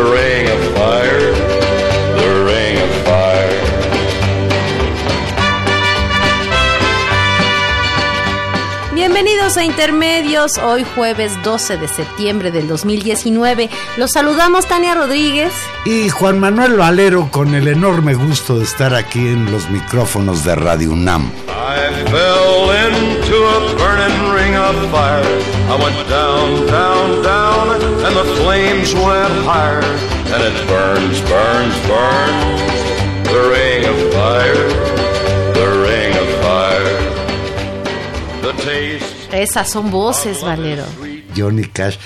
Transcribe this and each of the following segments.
The ring of fire, the ring of fire. Bienvenidos a Intermedios, hoy jueves 12 de septiembre del 2019. Los saludamos Tania Rodríguez. Y Juan Manuel Valero con el enorme gusto de estar aquí en los micrófonos de Radio UNAM. I fell into a burning ring of fire. I went down, down, down, and the flames went higher. And it burns, burns, burns. The ring of fire, the ring of fire. The taste. Esas son voces, Valero. Johnny Cash.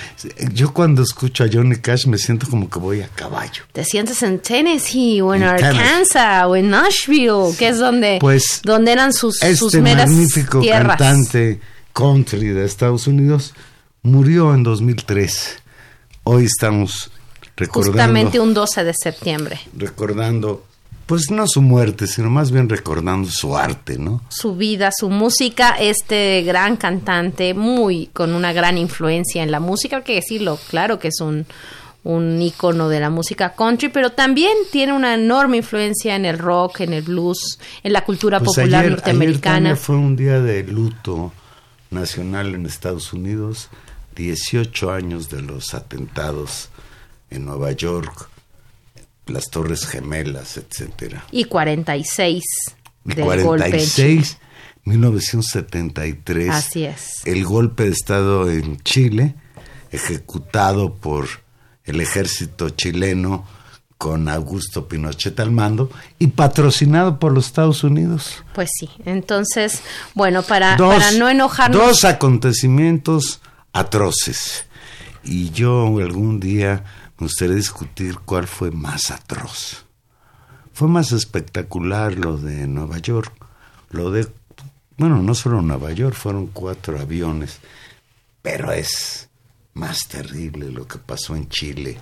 Yo cuando escucho a Johnny Cash me siento como que voy a caballo. Te sientes en Tennessee o en, En Arkansas o en Nashville, que es donde, Pues, donde eran sus, sus Este meras magnífico tierras. cantante country de Estados Unidos murió en 2003. Hoy estamos recordando, Justamente un 12 de septiembre. recordando, pues no su muerte, sino más bien recordando su arte, ¿no? su vida, su música, este gran cantante, muy con una gran influencia en la música, hay que decirlo, claro que es un, un ícono de la música country, pero también tiene una enorme influencia en el rock, en el blues, en la cultura Pues popular ayer- ayer, norteamericana. Tania, fue un día de luto nacional en Estados Unidos, 18 años de los atentados en Nueva York, las Torres Gemelas, etcétera. y 46 El del golpe. en 46, 1973. Así es. El golpe de Estado en Chile, ejecutado por el ejército chileno con Augusto Pinochet al mando y patrocinado por los Estados Unidos. Pues sí, entonces, bueno, para, Dos- para no enojarnos. Dos acontecimientos atroces. Y yo algún día me gustaría discutir cuál fue más atroz. Fue más espectacular lo de Nueva York. Lo de, bueno, no solo Nueva York, fueron cuatro aviones. Pero es más terrible lo que pasó en Chile.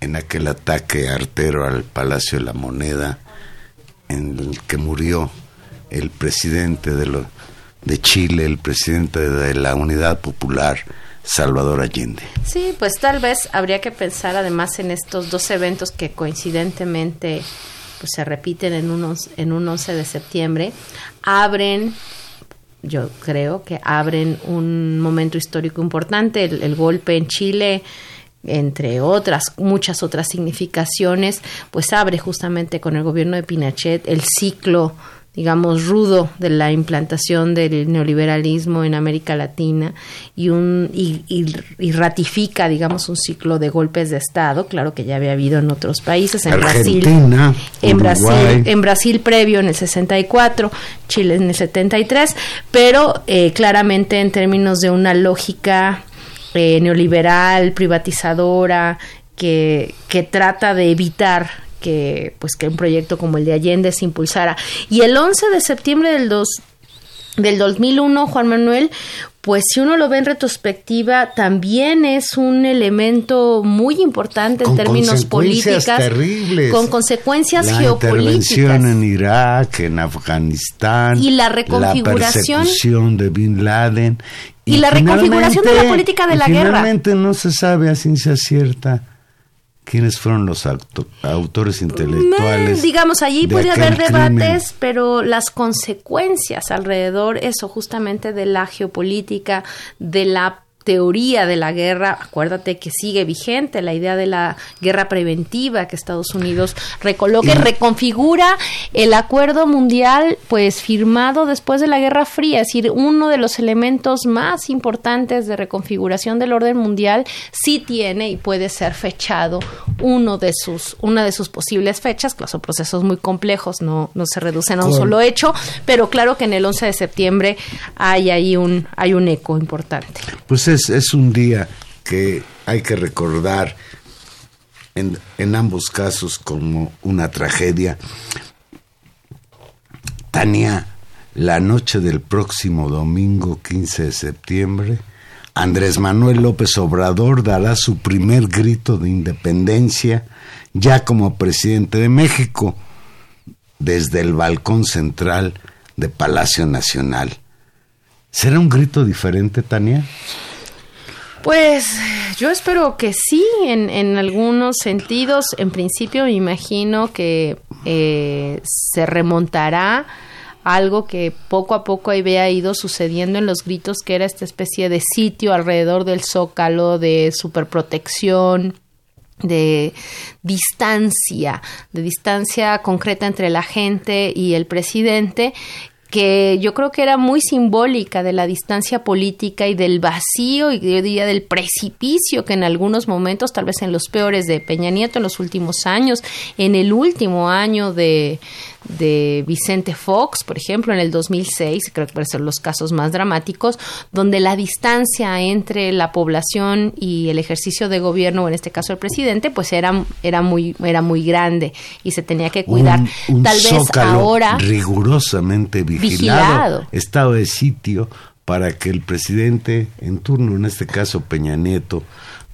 En aquel ataque artero al Palacio de la Moneda, en el que murió el presidente de, lo- de Chile, el presidente de la Unidad Popular, Salvador Allende. Sí, pues tal vez habría que pensar además en estos dos eventos que coincidentemente pues se repiten en un, en un 11 de septiembre, abren, yo creo que abren un momento histórico importante, el, el golpe en Chile entre otras, muchas otras significaciones, pues abre justamente con el gobierno de Pinochet el ciclo digamos, rudo de la implantación del neoliberalismo en América Latina y, un, y, y, y, ratifica, digamos, un ciclo de golpes de Estado, claro que ya había habido en otros países, en Argentina, Brasil, en. Brasil, en Brasil previo en el 64, Chile en el 73, pero eh, claramente en términos de una lógica eh, neoliberal, privatizadora, que, que trata de evitar que pues que un proyecto como el de Allende se impulsara. Y el 11 de septiembre del, dos, del 2001, Juan Manuel, pues si uno lo ve en retrospectiva, también es un elemento muy importante en términos políticos, con consecuencias la geopolíticas. Intervención en Irak, en Afganistán, y la reconfiguración la persecución de Bin Laden y, la reconfiguración de la política de la guerra. Finalmente no se sabe a ciencia cierta quiénes fueron los autores intelectuales. digamos, allí puede haber debates, pero las consecuencias alrededor, eso justamente de la geopolítica, de la teoría de la guerra, acuérdate que sigue vigente la idea de la guerra preventiva que Estados Unidos recoloca y reconfigura el acuerdo mundial pues firmado después de la Guerra Fría, es decir, uno de los elementos más importantes de reconfiguración del orden mundial sí tiene y puede ser fechado uno de sus una de sus posibles fechas, que son procesos muy complejos, no no se reducen a un solo hecho, pero claro que en el 11 de septiembre hay ahí un hay un eco importante. Pues es, un día que hay que recordar en, en ambos casos como una tragedia. Tania, la noche del próximo domingo 15 de septiembre, Andrés Manuel López Obrador dará su primer grito de independencia ya como presidente de México desde el balcón central de Palacio Nacional. ¿Será un grito diferente, Tania? Pues yo espero que sí, en, en algunos sentidos. En principio me imagino que eh, se remontará algo que poco a poco había ido sucediendo en los gritos, que era esta especie de sitio alrededor del zócalo, de superprotección, de distancia, de distancia concreta entre la gente y el presidente, que yo creo que era muy simbólica de la distancia política y del vacío y yo diría del precipicio que en algunos momentos, tal vez en los peores de Peña Nieto en los últimos años, en el último año de, de Vicente Fox, por ejemplo, en el 2006, creo que pueden ser los casos más dramáticos, donde la distancia entre la población y el ejercicio de gobierno, en este caso el presidente, pues era, era, muy, era muy grande y se tenía que cuidar. Tal vez ahora. rigurosamente vigilado, estado de sitio para que el presidente en turno, en este caso Peña Nieto,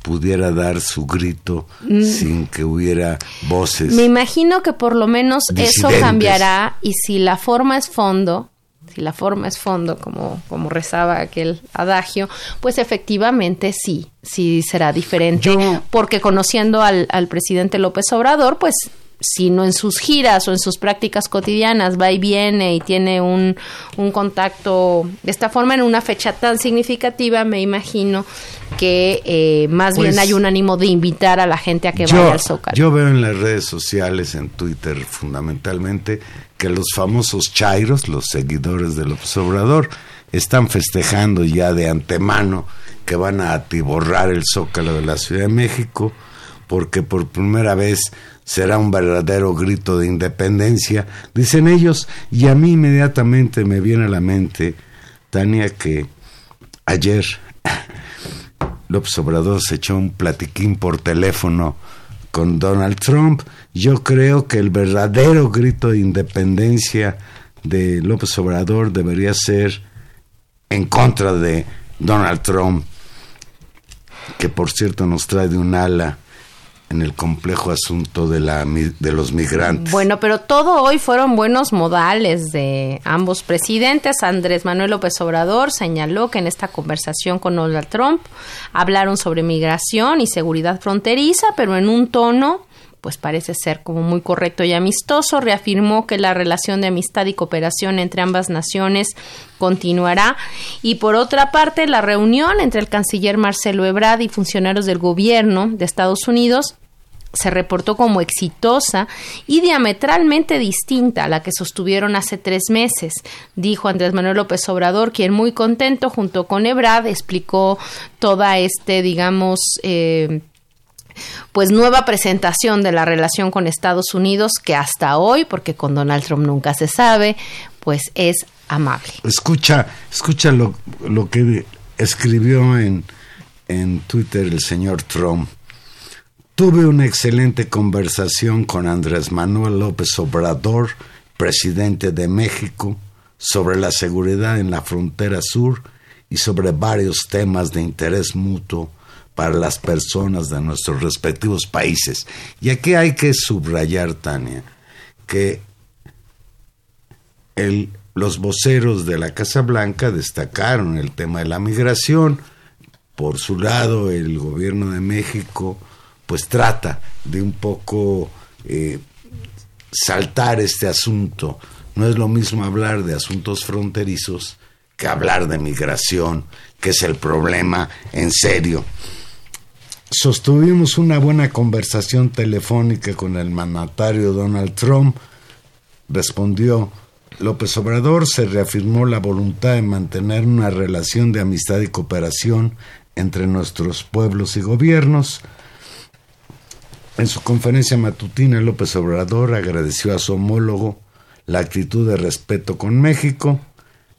pudiera dar su grito mm. sin que hubiera voces. Me imagino que por lo menos eso cambiará y si la forma es fondo, si la forma es fondo, como, como rezaba aquel adagio, pues efectivamente sí, sí será diferente, porque conociendo al, al presidente López Obrador, pues si no en sus giras o en sus prácticas cotidianas va y viene y tiene un, un contacto de esta forma en una fecha tan significativa, me imagino que eh, más bien pues hay un ánimo de invitar a la gente a que vaya al Zócalo. Yo veo en las redes sociales, en Twitter fundamentalmente, que los famosos chairos, los seguidores del observador, están festejando ya de antemano que van a atiborrar el Zócalo de la Ciudad de México, porque por primera vez será un verdadero grito de independencia, dicen ellos, y a mí inmediatamente me viene a la mente, Tania, que ayer López Obrador se echó un platiquín por teléfono con Donald Trump. Yo creo que el verdadero grito de independencia de López Obrador debería ser en contra de Donald Trump, que por cierto nos trae de un ala en el complejo asunto de, la, de los migrantes. Bueno, pero todo hoy fueron buenos modales de ambos presidentes. Andrés Manuel López Obrador señaló que en esta conversación con Donald Trump hablaron sobre migración y seguridad fronteriza, pero en un tono pues parece ser como muy correcto y amistoso, reafirmó que la relación de amistad y cooperación entre ambas naciones continuará. Y por otra parte la reunión entre el canciller Marcelo Ebrard y funcionarios del gobierno de Estados Unidos se reportó como exitosa y diametralmente distinta a la que sostuvieron hace tres meses, dijo Andrés Manuel López Obrador, quien muy contento junto con Ebrard explicó toda este, digamos, eh, pues nueva presentación de la relación con Estados Unidos que hasta hoy, porque con Donald Trump nunca se sabe, pues es amable. Escucha, escucha lo, lo que escribió en, en Twitter el señor Trump Tuve una excelente conversación con Andrés Manuel López Obrador, presidente de México, sobre la seguridad en la frontera sur y sobre varios temas de interés mutuo para las personas de nuestros respectivos países. Y aquí hay que subrayar, Tania, que el, los voceros de la Casa Blanca destacaron el tema de la migración. Por su lado, el gobierno de México pues trata de un poco eh, saltar este asunto. No es lo mismo hablar de asuntos fronterizos que hablar de migración, que es el problema en serio. Sostuvimos una buena conversación telefónica con el mandatario Donald Trump. Respondió López Obrador, se reafirmó la voluntad de mantener una relación de amistad y cooperación entre nuestros pueblos y gobiernos. En su conferencia matutina, López Obrador agradeció a su homólogo la actitud de respeto con México.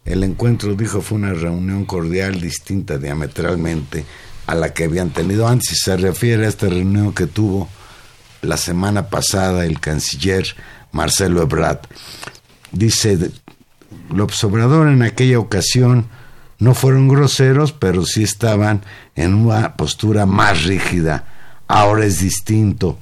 El encuentro, dijo, fue una reunión cordial distinta diametralmente a la que habían tenido antes. Se refiere a esta reunión que tuvo la semana pasada el canciller Marcelo Ebrard. Dice López Obrador en aquella ocasión no fueron groseros, pero sí estaban en una postura más rígida. Ahora es distinto.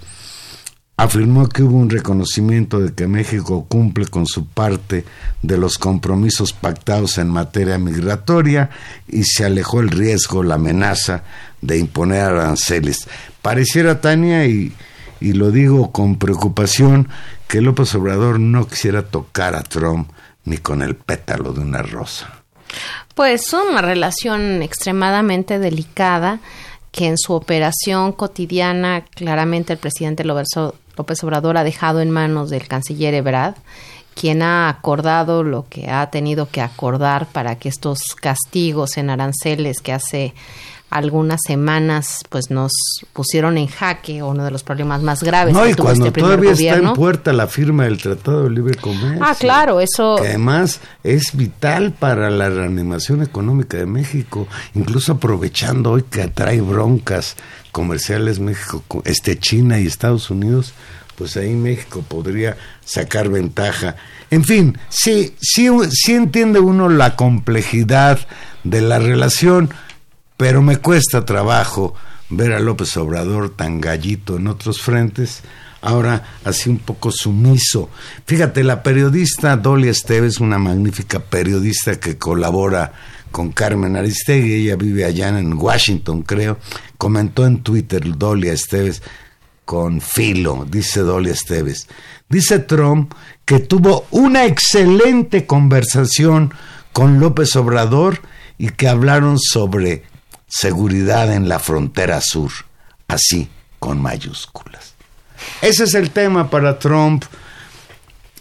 Afirmó que hubo un reconocimiento de que México cumple con su parte de los compromisos pactados en materia migratoria y se alejó el riesgo, la amenaza de imponer aranceles. Pareciera, Tania, y, y lo digo con preocupación, que López Obrador no quisiera tocar a Trump ni con el pétalo de una rosa. Pues una relación extremadamente delicada que en su operación cotidiana claramente el presidente López Obrador ha dejado en manos del canciller Ebrard, quien ha acordado lo que ha tenido que acordar para que estos castigos en aranceles que hace algunas semanas pues nos pusieron en jaque uno de los problemas más graves no, que y tuvo cuando este todavía gobierno. está en puerta la firma del Tratado de Libre Comercio. Ah, claro, eso que además es vital para la reanimación económica de México, incluso aprovechando hoy que atrae broncas comerciales México, este China y Estados Unidos, pues ahí México podría sacar ventaja. En fin, sí, sí, sí entiende uno la complejidad de la relación, pero me cuesta trabajo ver a López Obrador tan gallito en otros frentes, ahora así un poco sumiso. Fíjate, la periodista Dolly Esteves, una magnífica periodista que colabora con Carmen Aristegui, ella vive allá en Washington, creo, comentó en Twitter Dolly Esteves con filo, dice Dolly Esteves. Dice Trump que tuvo una excelente conversación con López Obrador y que hablaron sobre seguridad en la frontera sur, así con mayúsculas. Ese es el tema para Trump.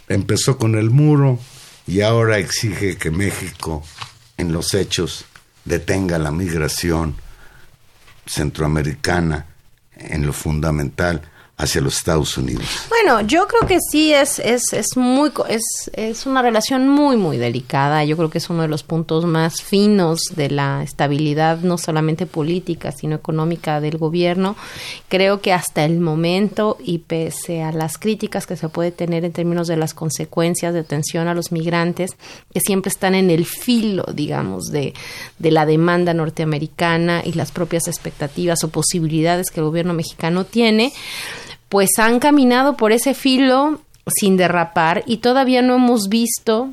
Empezó con el muro y ahora exige que México, en los hechos, detenga la migración centroamericana en lo fundamental hacia los Estados Unidos. Bueno, yo creo que sí es es es muy es es una relación muy muy delicada. Yo creo que es uno de los puntos más finos de la estabilidad no solamente política, sino económica del gobierno. Creo que hasta el momento y pese a las críticas que se puede tener en términos de las consecuencias de atención a los migrantes que siempre están en el filo, digamos, de de la demanda norteamericana y las propias expectativas o posibilidades que el gobierno mexicano tiene, pues han caminado por ese filo sin derrapar y todavía no hemos visto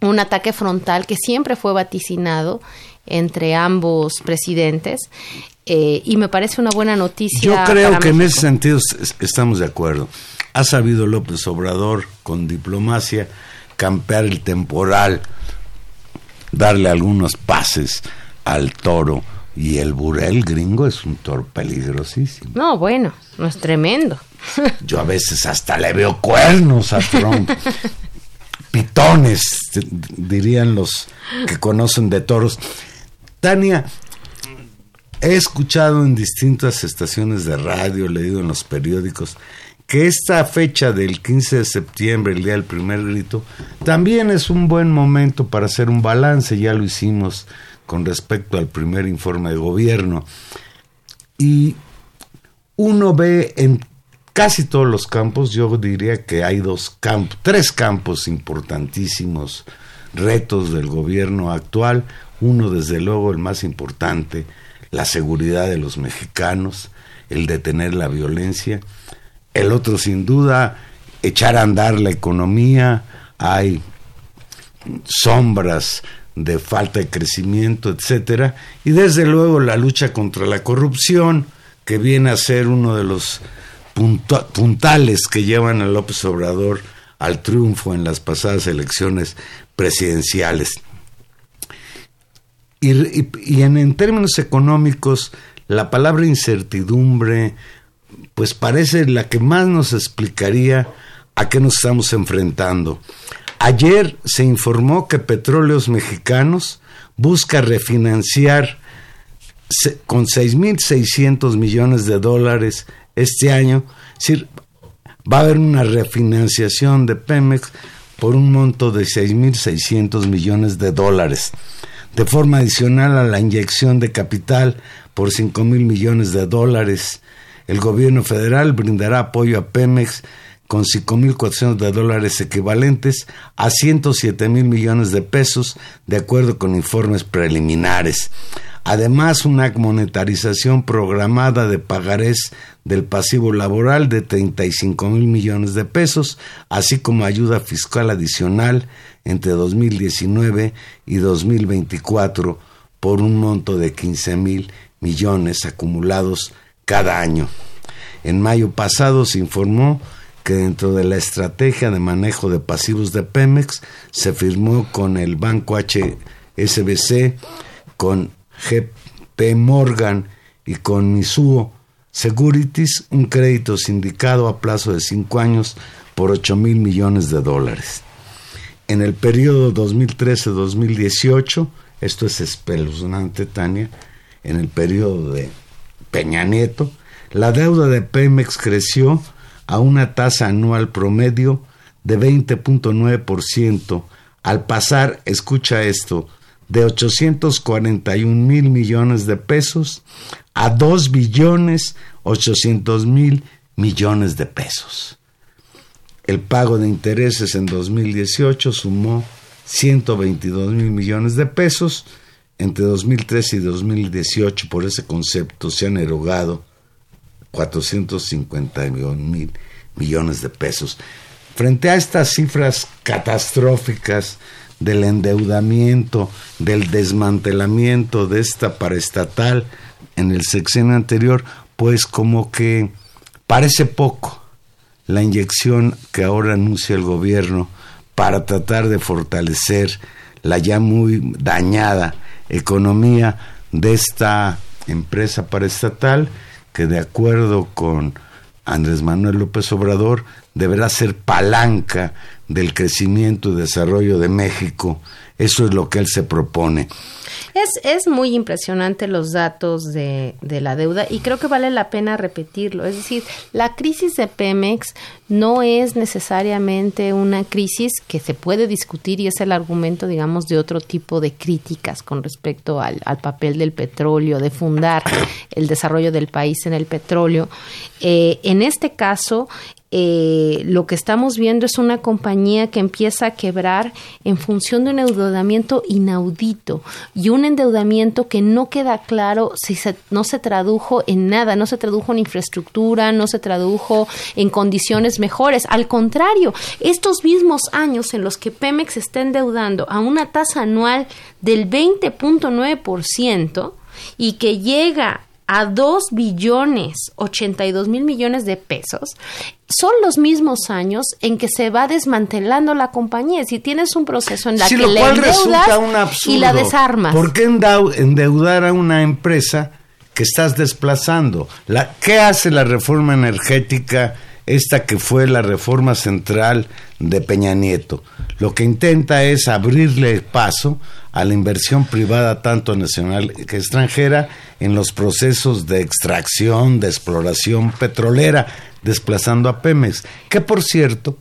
un ataque frontal que siempre fue vaticinado entre ambos presidentes eh, y me parece una buena noticia. Yo creo que en ese sentido es- estamos de acuerdo. Ha sabido López Obrador con diplomacia campear el temporal, darle algunos pases al toro y el burel gringo es un toro peligrosísimo. No, bueno, no es tremendo. Yo a veces hasta le veo cuernos a Trump. Pitones, dirían los que conocen de toros. Tania, he escuchado en distintas estaciones de radio, leído en los periódicos, que esta fecha del 15 de septiembre, el día del primer grito, también es un buen momento para hacer un balance, ya lo hicimos con respecto al primer informe de gobierno. Y uno ve en casi todos los campos, yo diría que hay dos campos, tres campos importantísimos retos del gobierno actual. Uno, desde luego, el más importante, la seguridad de los mexicanos, el detener la violencia. El otro, sin duda, echar a andar la economía. Hay sombras de falta de crecimiento, etcétera, y desde luego la lucha contra la corrupción, que viene a ser uno de los puntales que llevan a López Obrador al triunfo en las pasadas elecciones presidenciales. Y, en, en, términos económicos, la palabra incertidumbre, pues parece la que más nos explicaría a qué nos estamos enfrentando. Ayer se informó que Petróleos Mexicanos busca refinanciar con 6.600 millones de dólares este año. Es decir, va a haber una refinanciación de Pemex por un monto de 6.600 millones de dólares, de forma adicional a la inyección de capital por 5.000 millones de dólares. El gobierno federal brindará apoyo a Pemex con 5.400 de dólares equivalentes a 107 mil millones de pesos, de acuerdo con informes preliminares. Además, una monetarización programada de pagarés del pasivo laboral de 35 mil millones de pesos, así como ayuda fiscal adicional entre 2019 y 2024 por un monto de 15 mil millones acumulados cada año. En mayo pasado se informó que dentro de la estrategia de manejo de pasivos de Pemex se firmó con el banco HSBC, con GP Morgan y con Misuo Securities un crédito sindicado a plazo de cinco años por 8 mil millones de dólares. En el periodo 2013-2018, esto es espeluznante, Tania, en el periodo de Peña Nieto, la deuda de Pemex creció a una tasa anual promedio de 20.9% al pasar, escucha esto, de 841 mil millones de pesos a 2 billones 800 mil millones de pesos. El pago de intereses en 2018 sumó 122 mil millones de pesos. Entre 2013 y 2018, por ese concepto, se han erogado 451 mil millones de pesos. Frente a estas cifras catastróficas del endeudamiento, del desmantelamiento de esta paraestatal en el sexenio anterior, pues como que parece poco la inyección que ahora anuncia el gobierno para tratar de fortalecer la ya muy dañada economía de esta empresa paraestatal que de acuerdo con Andrés Manuel López Obrador deberá ser palanca del crecimiento y desarrollo de México. Eso es lo que él se propone. Es, es muy impresionante los datos de, de, la deuda y creo que vale la pena repetirlo. Es decir, la crisis de Pemex no es necesariamente una crisis que se puede discutir y es el argumento, digamos, de otro tipo de críticas con respecto al, al papel del petróleo, de fundar el desarrollo del país en el petróleo. Eh, en este caso, eh, lo que estamos viendo es una compañía que empieza a quebrar en función de un endeudamiento inaudito y un endeudamiento que no queda claro si no se tradujo en nada, no se tradujo en infraestructura, no se tradujo en condiciones mejores. Al contrario, estos mismos años en los que Pemex está endeudando a una tasa anual del 20.9% y que llega a 2 billones 82 mil millones de pesos, son los mismos años en que se va desmantelando la compañía. Si tienes un proceso en la que le endeudas y la desarmas. ¿Por qué endeudar a una empresa que estás desplazando? La, ¿Qué hace la reforma energética? Esta que fue la reforma central de Peña Nieto. Lo que intenta es abrirle paso a la inversión privada tanto nacional que extranjera en los procesos de extracción, de exploración petrolera, desplazando a Pemex, que por cierto,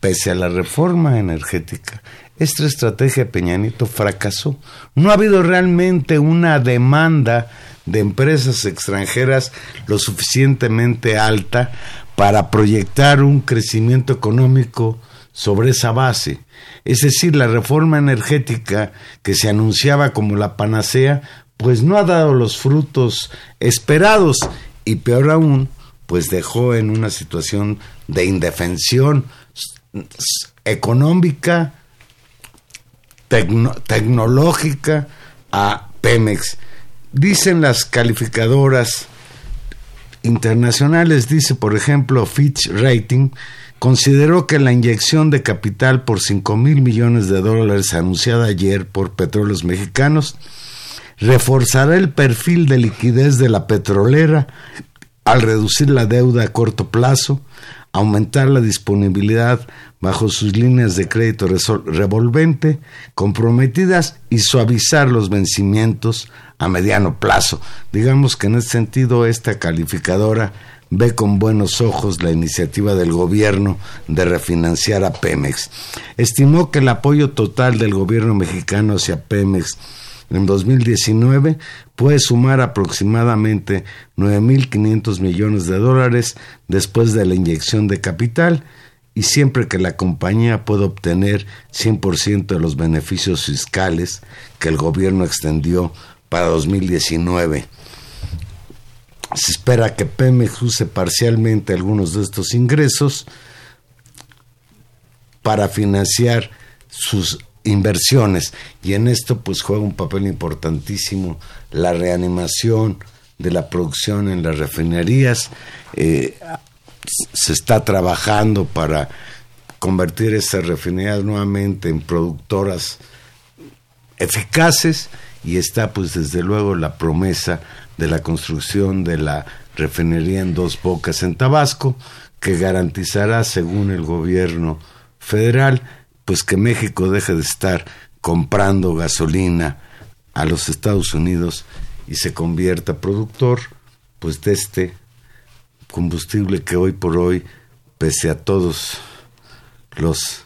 pese a la reforma energética, esta estrategia de Peña Nieto fracasó. No ha habido realmente una demanda de empresas extranjeras lo suficientemente alta para proyectar un crecimiento económico sobre esa base. Es decir, la reforma energética que se anunciaba como la panacea, pues no ha dado los frutos esperados y peor aún, pues dejó en una situación de indefensión económica, tecnológica a Pemex. Dicen las calificadoras internacionales, dice por ejemplo Fitch Rating, consideró que la inyección de capital por 5 mil millones de dólares anunciada ayer por petróleos mexicanos reforzará el perfil de liquidez de la petrolera al reducir la deuda a corto plazo, aumentar la disponibilidad bajo sus líneas de crédito revolvente comprometidas y suavizar los vencimientos a mediano plazo. Digamos que en ese sentido esta calificadora ve con buenos ojos la iniciativa del gobierno de refinanciar a Pemex. Estimó que el apoyo total del gobierno mexicano hacia Pemex en 2019 puede sumar aproximadamente 9.500 millones de dólares después de la inyección de capital y siempre que la compañía pueda obtener 100% de los beneficios fiscales que el gobierno extendió para 2019. Se espera que Pemex use parcialmente algunos de estos ingresos para financiar sus inversiones. Y en esto pues juega un papel importantísimo la reanimación de la producción en las refinerías. Eh, se está trabajando para convertir esas refinerías nuevamente en productoras eficaces y está pues desde luego la promesa de la construcción de la refinería en dos bocas en Tabasco que garantizará según el gobierno federal pues que México deje de estar comprando gasolina a los Estados Unidos y se convierta productor pues de este combustible que hoy por hoy pese a todos los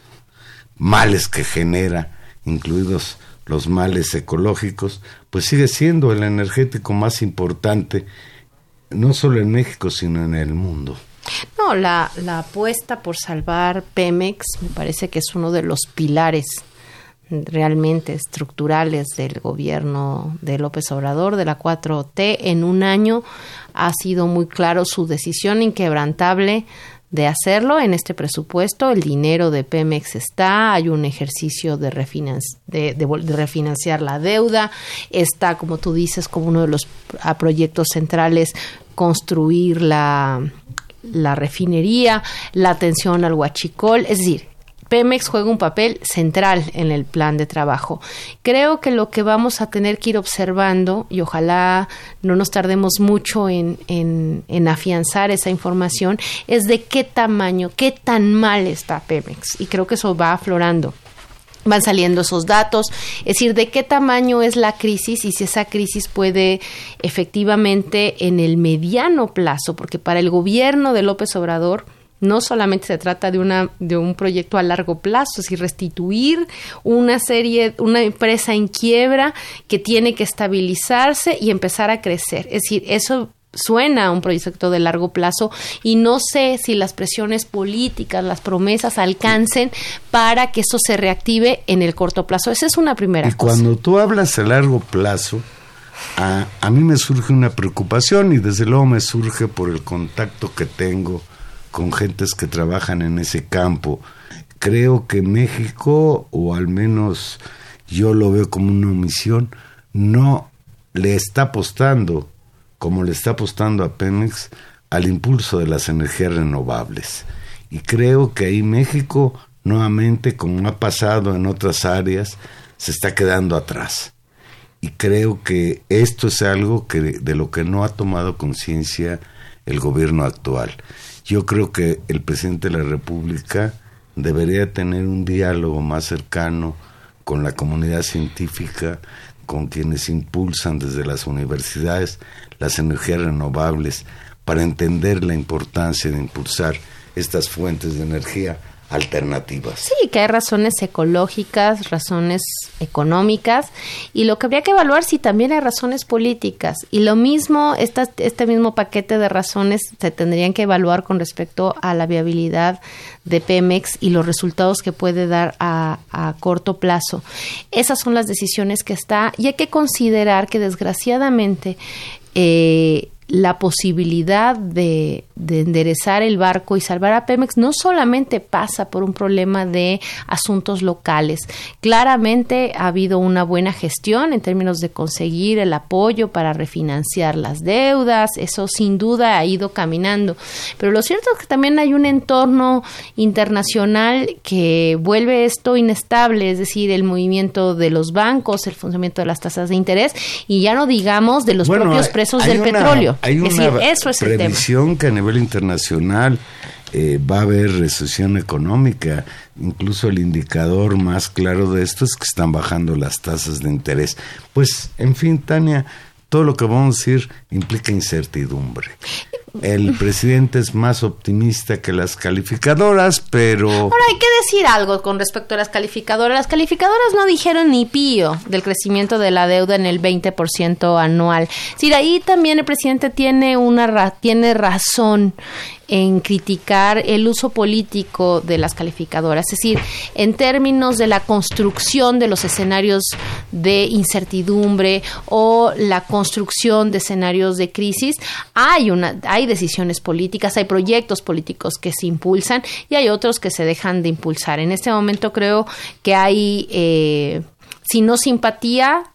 males que genera incluidos los males ecológicos pues sigue siendo el energético más importante no solo en México sino en el mundo no, la, la apuesta por salvar Pemex me parece que es uno de los pilares realmente estructurales del gobierno de López Obrador, de la 4T. En un año ha sido muy claro su decisión inquebrantable de hacerlo en este presupuesto. El dinero de Pemex está, hay un ejercicio de, de, refinanciar la deuda, está, como tú dices, como uno de los proyectos centrales construir la la refinería, la atención al huachicol, es decir, Pemex juega un papel central en el plan de trabajo. Creo que lo que vamos a tener que ir observando, y ojalá no nos tardemos mucho en, en, en, afianzar esa información, es de qué tamaño, qué tan mal está Pemex. Y creo que eso va aflorando van saliendo esos datos, es decir, de qué tamaño es la crisis y si esa crisis puede efectivamente en el mediano plazo, porque para el gobierno de López Obrador no solamente se trata de una de un proyecto a largo plazo, sino restituir una serie, una empresa en quiebra que tiene que estabilizarse y empezar a crecer. Es decir, eso suena un proyecto de largo plazo y no sé si las presiones políticas, las promesas alcancen para que eso se reactive en el corto plazo. Esa es una primera y Cuando tú hablas a largo plazo, a, a mí me surge una preocupación y desde luego me surge por el contacto que tengo con gentes que trabajan en ese campo. Creo que México, o al menos yo lo veo como una omisión, no le está apostando como le está apostando a Pemex, al impulso de las energías renovables. Y creo que ahí México, nuevamente, como ha pasado en otras áreas, se está quedando atrás. Y creo que esto es algo que, de lo que no ha tomado conciencia el gobierno actual. Yo creo que el presidente de la República debería tener un diálogo más cercano con la comunidad científica, con quienes impulsan desde las universidades las energías renovables, para entender la importancia de impulsar estas fuentes de energía alternativas. Sí, que hay razones ecológicas, razones económicas y lo que habría que evaluar si también hay razones políticas. Y lo mismo, esta, este mismo paquete de razones se tendrían que evaluar con respecto a la viabilidad de Pemex y los resultados que puede dar a, a corto plazo. Esas son las decisiones que está y hay que considerar que desgraciadamente eh, la posibilidad de, de, enderezar el barco y salvar a Pemex no solamente pasa por un problema de asuntos locales. Claramente ha habido una buena gestión en términos de conseguir el apoyo para refinanciar las deudas, eso sin duda ha ido caminando. Pero lo cierto es que también hay un entorno internacional que vuelve esto inestable, es decir, el movimiento de los bancos, el funcionamiento de las tasas de interés y ya no digamos de los Bueno, propios hay- hay del una- petróleo. Hay una es decir, eso es el tema. que nivel internacional eh, va a haber recesión económica. Incluso el indicador más claro de esto es que están bajando las tasas de interés. Pues, en fin, Tania, todo lo que vamos a decir implica incertidumbre. El presidente es más optimista que las calificadoras, pero... Ahora hay que decir algo con respecto a las calificadoras. Las calificadoras no dijeron ni pío del crecimiento de la deuda en el 20% anual. Es decir, ahí también el presidente tiene una ra- tiene razón en criticar el uso político de las calificadoras, es decir, en términos de la construcción de los escenarios de incertidumbre o la construcción de escenarios de crisis, hay una hay decisiones políticas, hay proyectos políticos que se impulsan y hay otros que se dejan de impulsar. En este momento creo que hay eh, si no simpatía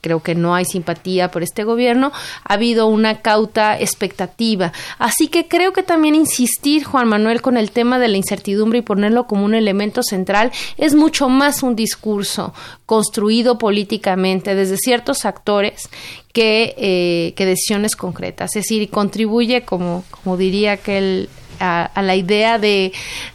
creo que no hay simpatía por este gobierno, ha habido una cauta expectativa. Así que creo que también insistir, Juan Manuel, con el tema de la incertidumbre y ponerlo como un elemento central es mucho más un discurso construido políticamente desde ciertos actores que, eh, que decisiones concretas. Es decir, contribuye, como, como diría aquel a, a, la idea de,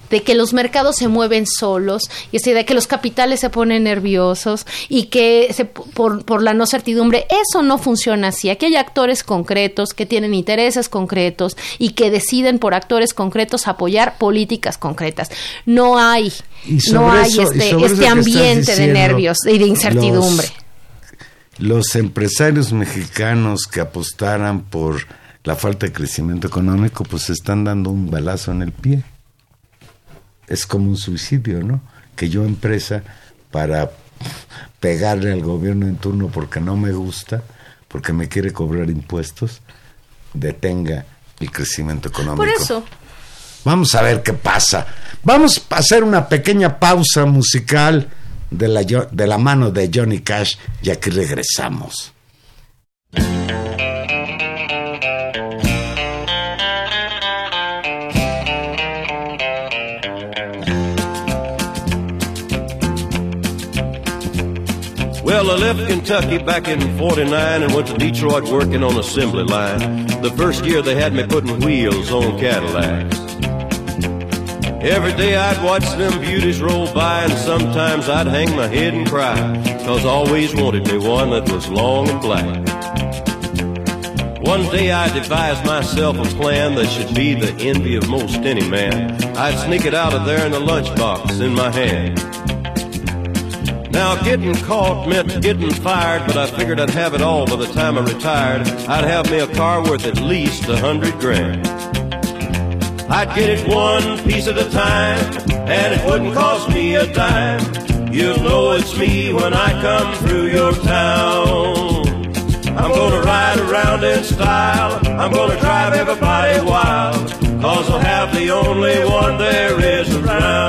de, que los mercados se mueven solos y esa idea de que los capitales se ponen nerviosos y que se, por, por, la no certidumbre, eso no funciona así. Aquí hay actores concretos que tienen intereses concretos y que deciden por actores concretos apoyar políticas concretas. No hay, no hay eso, este, este ambiente de nervios y de incertidumbre. Los, los empresarios mexicanos que apostaran por la falta de crecimiento económico, pues se están dando un balazo en el pie. Es como un suicidio, ¿no? Que yo empresa para pegarle al gobierno en turno porque no me gusta, porque me quiere cobrar impuestos, detenga el crecimiento económico. Por eso. Vamos a ver qué pasa. Vamos a hacer una pequeña pausa musical de la, de la mano de Johnny Cash y aquí regresamos. Well, I left Kentucky back in 49 and went to Detroit working on assembly line. The first year they had me putting wheels on Cadillacs. Every day I'd watch them beauties roll by and sometimes I'd hang my head and cry. Cause I always wanted me one that was long and black. One day I devised myself a plan that should be the envy of most any man. I'd sneak it out of there in a lunchbox in my hand. Now, getting caught meant getting fired, but I figured I'd have it all by the time I retired. I'd have me a car worth at least a hundred grand. I'd get it one piece at a time, and it wouldn't cost me a dime. You'll know it's me when I come through your town. I'm gonna ride around in style, I'm gonna drive everybody wild, cause I'll have the only one there is around.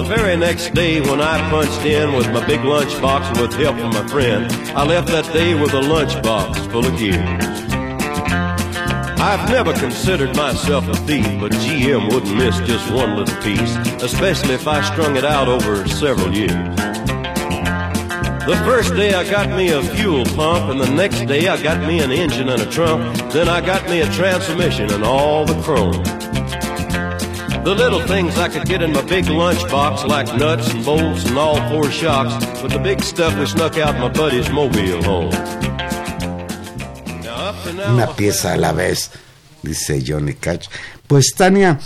The very next day when I punched in with my big lunchbox with help from my friend, I left that day with a lunchbox full of gears. I've never considered myself a thief, but GM wouldn't miss just one little piece, especially if I strung it out over several years. The first day I got me a fuel pump, and the next day I got me an engine and a trunk, then I got me a transmission and all the chrome. The little things I could get in my big lunchbox, like nuts and bolts and all four shocks, but the big stuff we snuck out my buddy's mobile home. Una pieza a la vez, dice Johnny Cash. Pues Tania,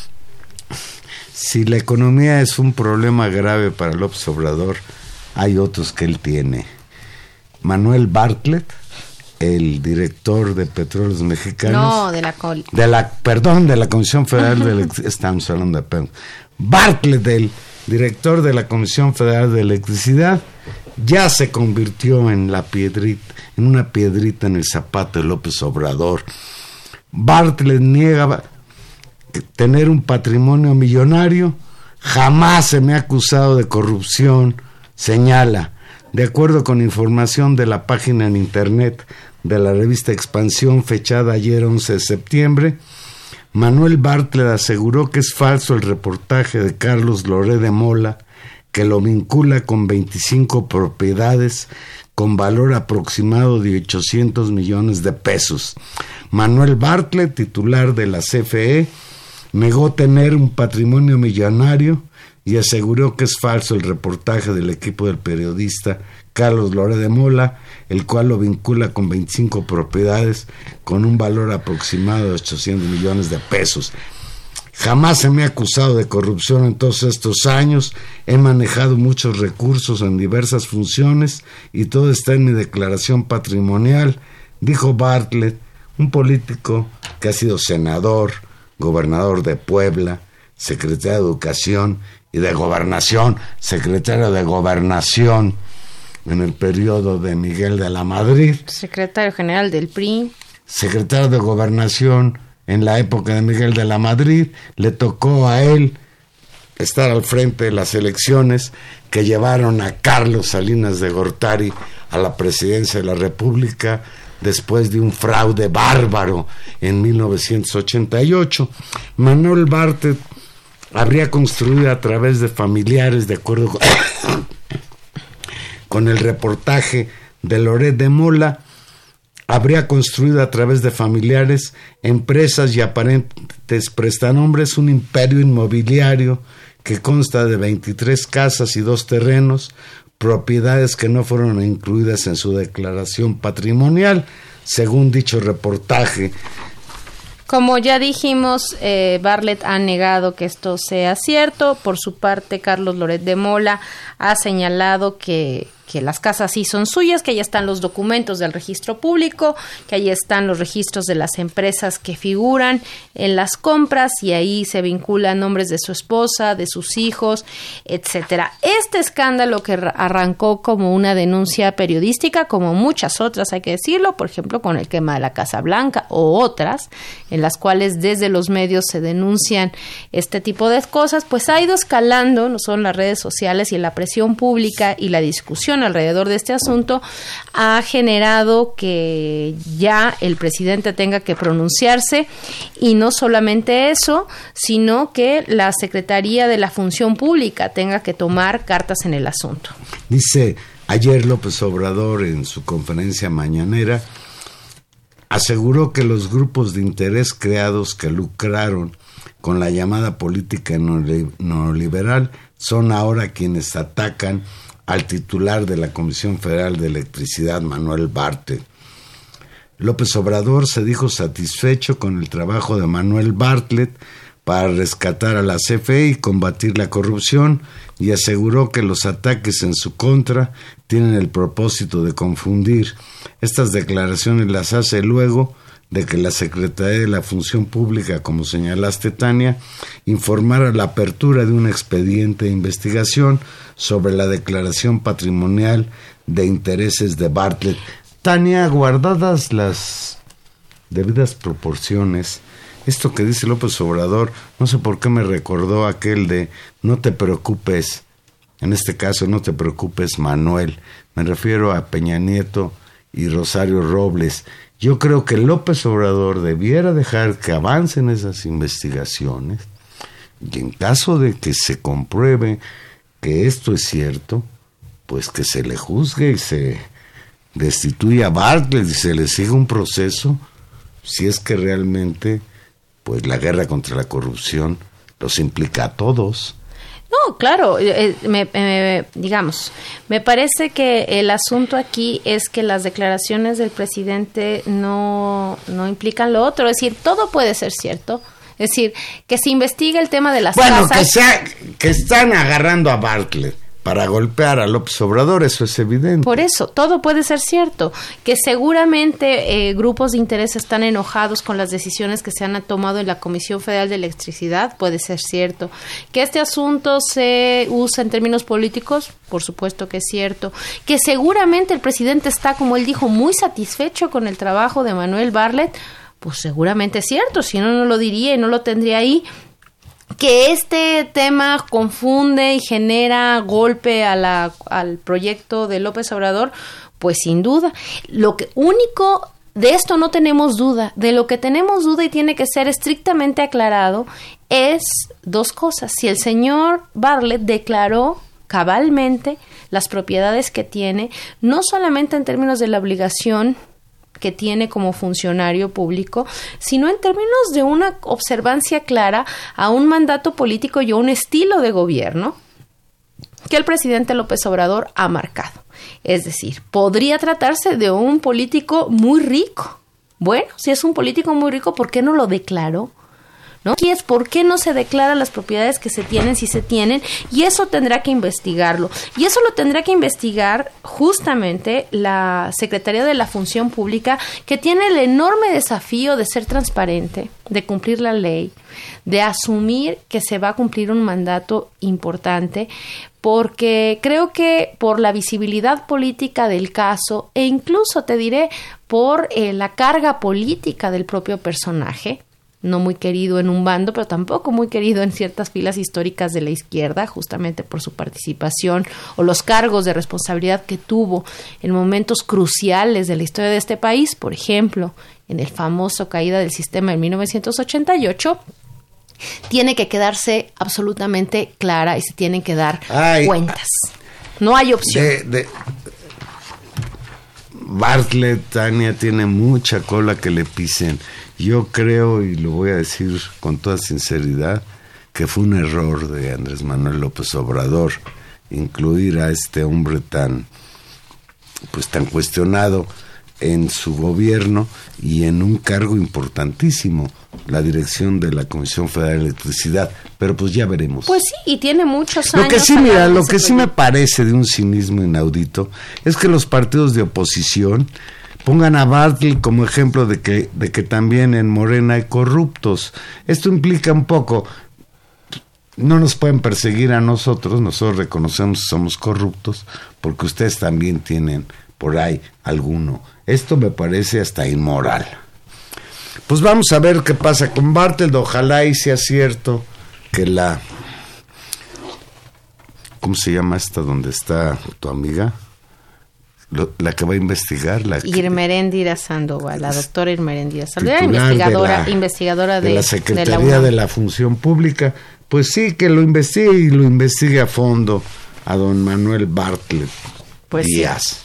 si la economía es un problema grave para López Obrador, hay otros que él tiene. Manuel Bartlett, el director de Petróleos Mexicanos. No, de la De la, perdón, de la Comisión Federal de Estamos hablando de Bartlett, el director de la Comisión Federal de Electricidad, ya se convirtió en la piedrita, en una piedrita en el zapato de López Obrador. Bartlett niega tener un patrimonio millonario, jamás se me ha acusado de corrupción, señala. De acuerdo con información de la página en internet de la revista Expansión fechada ayer 11 de septiembre, Manuel Bartlett aseguró que es falso el reportaje de Carlos Loré de Mola que lo vincula con 25 propiedades con valor aproximado de 800 millones de pesos. Manuel Bartlett, titular de la CFE, negó tener un patrimonio millonario y aseguró que es falso el reportaje del equipo del periodista Carlos Lore de Mola, el cual lo vincula con 25 propiedades con un valor aproximado de 800 millones de pesos. Jamás se me ha acusado de corrupción en todos estos años. He manejado muchos recursos en diversas funciones y todo está en mi declaración patrimonial, dijo Bartlett, un político que ha sido senador, gobernador de Puebla, secretario de Educación y de Gobernación, secretario de Gobernación en el periodo de Miguel de la Madrid. Secretario general del PRI. Secretario de Gobernación en la época de Miguel de la Madrid, le tocó a él estar al frente de las elecciones que llevaron a Carlos Salinas de Gortari a la presidencia de la República después de un fraude bárbaro en 1988. Manuel Bartet habría construido a través de familiares, de acuerdo con, con el reportaje de Loret de Mola, habría construido a través de familiares, empresas y aparentes prestanombres un imperio inmobiliario que consta de 23 casas y dos terrenos, propiedades que no fueron incluidas en su declaración patrimonial, según dicho reportaje. Como ya dijimos, eh, ha negado que esto sea cierto. Por su parte, Carlos Loret de Mola ha señalado que que las casas sí son suyas, que ahí están los documentos del registro público, que ahí están los registros de las empresas que figuran en las compras y ahí se vinculan nombres de su esposa, de sus hijos, etcétera. Este escándalo que arrancó como una denuncia periodística, como muchas otras hay que decirlo, por ejemplo con el quema de la Casa Blanca o otras, en las cuales desde los medios se denuncian este tipo de cosas, pues ha ido escalando, no son las redes sociales y la presión pública y la discusión alrededor de este asunto ha generado que ya el presidente tenga que pronunciarse y no solamente eso, sino que la Secretaría de la Función Pública tenga que tomar cartas en el asunto. Dice ayer López Obrador en su conferencia mañanera, aseguró que los grupos de interés creados que lucraron con la llamada política neoliberal son ahora quienes atacan al titular de la Comisión Federal de Electricidad, Manuel Bartlett. López Obrador se dijo satisfecho con el trabajo de Manuel Bartlett para rescatar a la CFE y combatir la corrupción y aseguró que los ataques en su contra tienen el propósito de confundir. Estas declaraciones las hace luego de que la Secretaría de la Función Pública, como señalaste Tania, informara la apertura de un expediente de investigación sobre la declaración patrimonial de intereses de Bartlett. Tania, guardadas las debidas proporciones, esto que dice López Obrador, no sé por qué me recordó aquel de no te preocupes, en este caso no te preocupes Manuel, me refiero a Peña Nieto y Rosario Robles. Yo creo que López Obrador debiera dejar que avancen esas investigaciones y en caso de que se compruebe que esto es cierto, pues que se le juzgue y se destituya a Bartlett y se le siga un proceso si es que realmente pues la guerra contra la corrupción los implica a todos. No, claro, eh, eh, digamos, me parece que el asunto aquí es que las declaraciones del presidente no, no implican lo otro, es decir, todo puede ser cierto, Es decir, que se investigue el tema de las Bueno, casas. que, sea, que están agarrando a Bartlett para golpear a López Obrador, eso es evidente. Por eso, todo puede ser cierto, que seguramente eh, grupos de interés están enojados con las decisiones que se han tomado en la Comisión Federal de Electricidad, puede ser cierto. Que este asunto se usa en términos políticos, por supuesto que es cierto. Que seguramente el presidente está, como él dijo, muy satisfecho con el trabajo de Manuel Barlet, pues seguramente es cierto, si no, no lo diría y no lo tendría ahí que este tema confunde y genera golpe a la, al proyecto de López Obrador, pues sin duda. Lo que único de esto no tenemos duda, de lo que tenemos duda y tiene que ser estrictamente aclarado es dos cosas. Si el señor Bartlett declaró cabalmente las propiedades que tiene, no solamente en términos de la obligación que tiene como funcionario público, sino en términos de una observancia clara a un mandato político y a un estilo de gobierno que el presidente López Obrador ha marcado. Es decir, podría tratarse de un político muy rico. Bueno, si es un político muy rico, ¿por qué no lo declaró? ¿No? Es por qué no se declaran las propiedades que se tienen si se tienen y eso tendrá que investigarlo. Y eso lo tendrá que investigar justamente la Secretaría de la Función Pública que tiene el enorme desafío de ser transparente, de cumplir la ley, de asumir que se va a cumplir un mandato importante porque creo que por la visibilidad política del caso e incluso te diré por eh, la carga política del propio personaje, no muy querido en un bando, pero tampoco muy querido en ciertas filas históricas de la izquierda, justamente por su participación o los cargos de responsabilidad que tuvo en momentos cruciales de la historia de este país, por ejemplo, en el famoso caída del sistema en 1988 tiene que quedarse absolutamente clara y se tienen que dar Ay, cuentas. No hay opción. De, de- Bartlett, Tania, tiene mucha cola que le pisen. Yo creo, y lo voy a decir con toda sinceridad, que fue un error de Andrés Manuel López Obrador incluir a este hombre tan, pues tan cuestionado en su gobierno y en un cargo importantísimo, la dirección de la Comisión Federal de Electricidad. Pero pues ya veremos. Pues sí, y tiene muchos años. Lo que sí, mira, lo que sí me parece de un cinismo inaudito es que los partidos de oposición pongan a Bartlett como ejemplo de que, de que también en Morena hay corruptos. Esto implica un poco, no nos pueden perseguir a nosotros, nosotros reconocemos que somos corruptos, porque ustedes también tienen por ahí alguno. Esto me parece hasta inmoral. Pues vamos a ver qué pasa con Bartlett, ojalá y sea cierto que la ¿Cómo se llama esta donde está tu amiga? Lo- la que va a investigar, la Irmeréndira Sandoval, la doctora Irmeréndira Sandoval, titular de investigadora, la- investigadora de, de la de Secretaría de la Función Pública. Pues sí, que lo investigue y lo investigue a fondo a don Manuel Bartlett Pues sí. Díaz.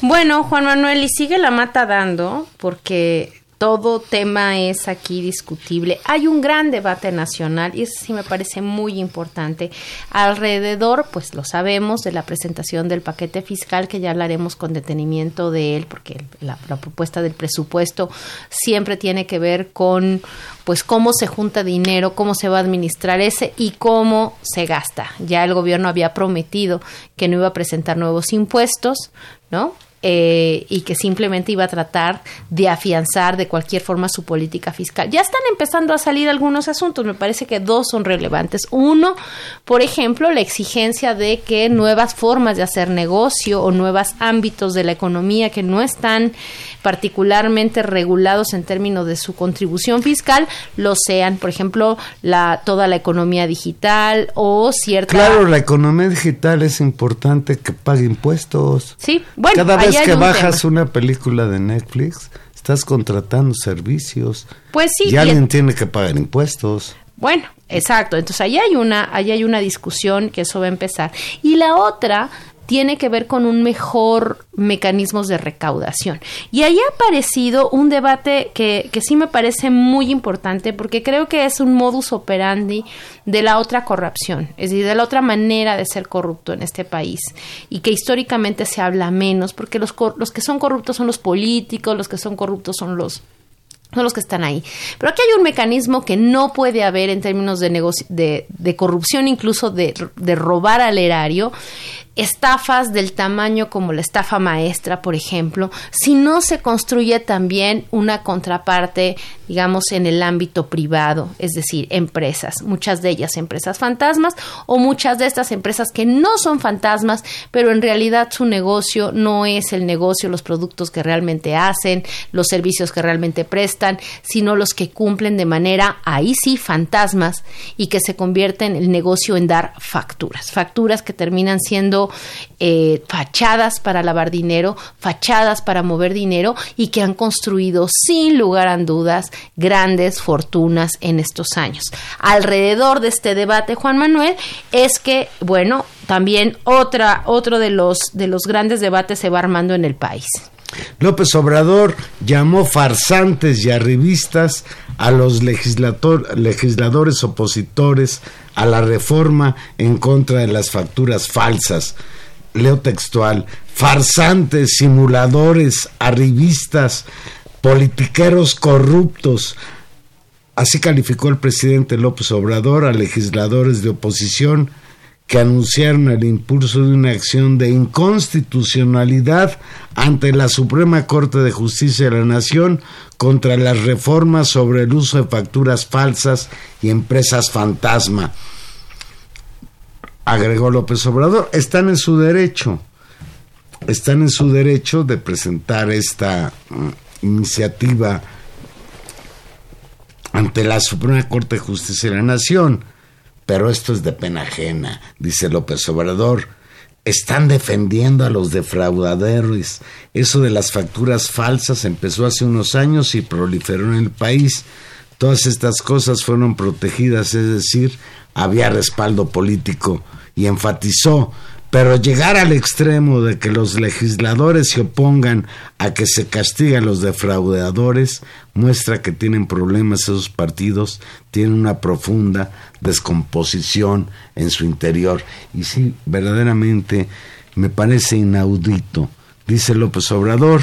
Bueno, Juan Manuel, y sigue la mata dando, porque todo tema es aquí discutible. Hay un gran debate nacional y eso sí me parece muy importante. Alrededor, pues lo sabemos, de la presentación del paquete fiscal, que ya hablaremos con detenimiento de él, porque la, la propuesta del presupuesto siempre tiene que ver con pues cómo se junta dinero, cómo se va a administrar ese y cómo se gasta. Ya el gobierno había prometido que no iba a presentar nuevos impuestos, ¿no? Eh, y que simplemente iba a tratar de afianzar de cualquier forma su política fiscal. Ya están empezando a salir algunos asuntos, me parece que dos son relevantes. Uno, por ejemplo, la exigencia de que nuevas formas de hacer negocio o nuevos ámbitos de la economía que no están particularmente regulados en términos de su contribución fiscal lo sean, por ejemplo, la toda la economía digital o cierta Claro, la economía digital es importante que pague impuestos. Sí, bueno, Cada vez que un bajas tema. una película de Netflix, estás contratando servicios. Pues sí, Y alguien en- tiene que pagar impuestos. Bueno, exacto. Entonces ahí hay una, ahí hay una discusión que eso va a empezar. Y la otra tiene que ver con un mejor mecanismos de recaudación. Y ahí ha aparecido un debate que, que sí me parece muy importante porque creo que es un modus operandi de la otra corrupción, es decir, de la otra manera de ser corrupto en este país y que históricamente se habla menos porque los, los que son corruptos son los políticos, los que son corruptos son los son los que están ahí. Pero aquí hay un mecanismo que no puede haber en términos de, de, de corrupción, incluso de, de robar al erario, estafas del tamaño como la estafa maestra, por ejemplo, si no se construye también una contraparte, digamos, en el ámbito privado, es decir, empresas, muchas de ellas empresas fantasmas o muchas de estas empresas que no son fantasmas, pero en realidad su negocio no es el negocio, los productos que realmente hacen, los servicios que realmente prestan, sino los que cumplen de manera, ahí sí, fantasmas y que se convierten el negocio en dar facturas, facturas que terminan siendo eh, fachadas para lavar dinero, fachadas para mover dinero y que han construido sin lugar a dudas grandes fortunas en estos años. Alrededor de este debate, Juan Manuel, es que, bueno, también otra, otro de los, de los grandes debates se va armando en el país. López Obrador llamó farsantes y arribistas a los legisladores opositores a la reforma en contra de las facturas falsas. Leo textual, farsantes, simuladores, arribistas, politiqueros corruptos. Así calificó el presidente López Obrador a legisladores de oposición que anunciaron el impulso de una acción de inconstitucionalidad ante la Suprema Corte de Justicia de la Nación contra las reformas sobre el uso de facturas falsas y empresas fantasma. Agregó López Obrador, están en su derecho, están en su derecho de presentar esta mm, iniciativa ante la Suprema Corte de Justicia de la Nación pero esto es de pena ajena, dice López Obrador. Están defendiendo a los defraudadores. Eso de las facturas falsas empezó hace unos años y proliferó en el país. Todas estas cosas fueron protegidas, es decir, había respaldo político y enfatizó pero llegar al extremo de que los legisladores se opongan a que se castiguen los defraudadores muestra que tienen problemas esos partidos, tienen una profunda descomposición en su interior. Y sí, verdaderamente me parece inaudito. Dice López Obrador,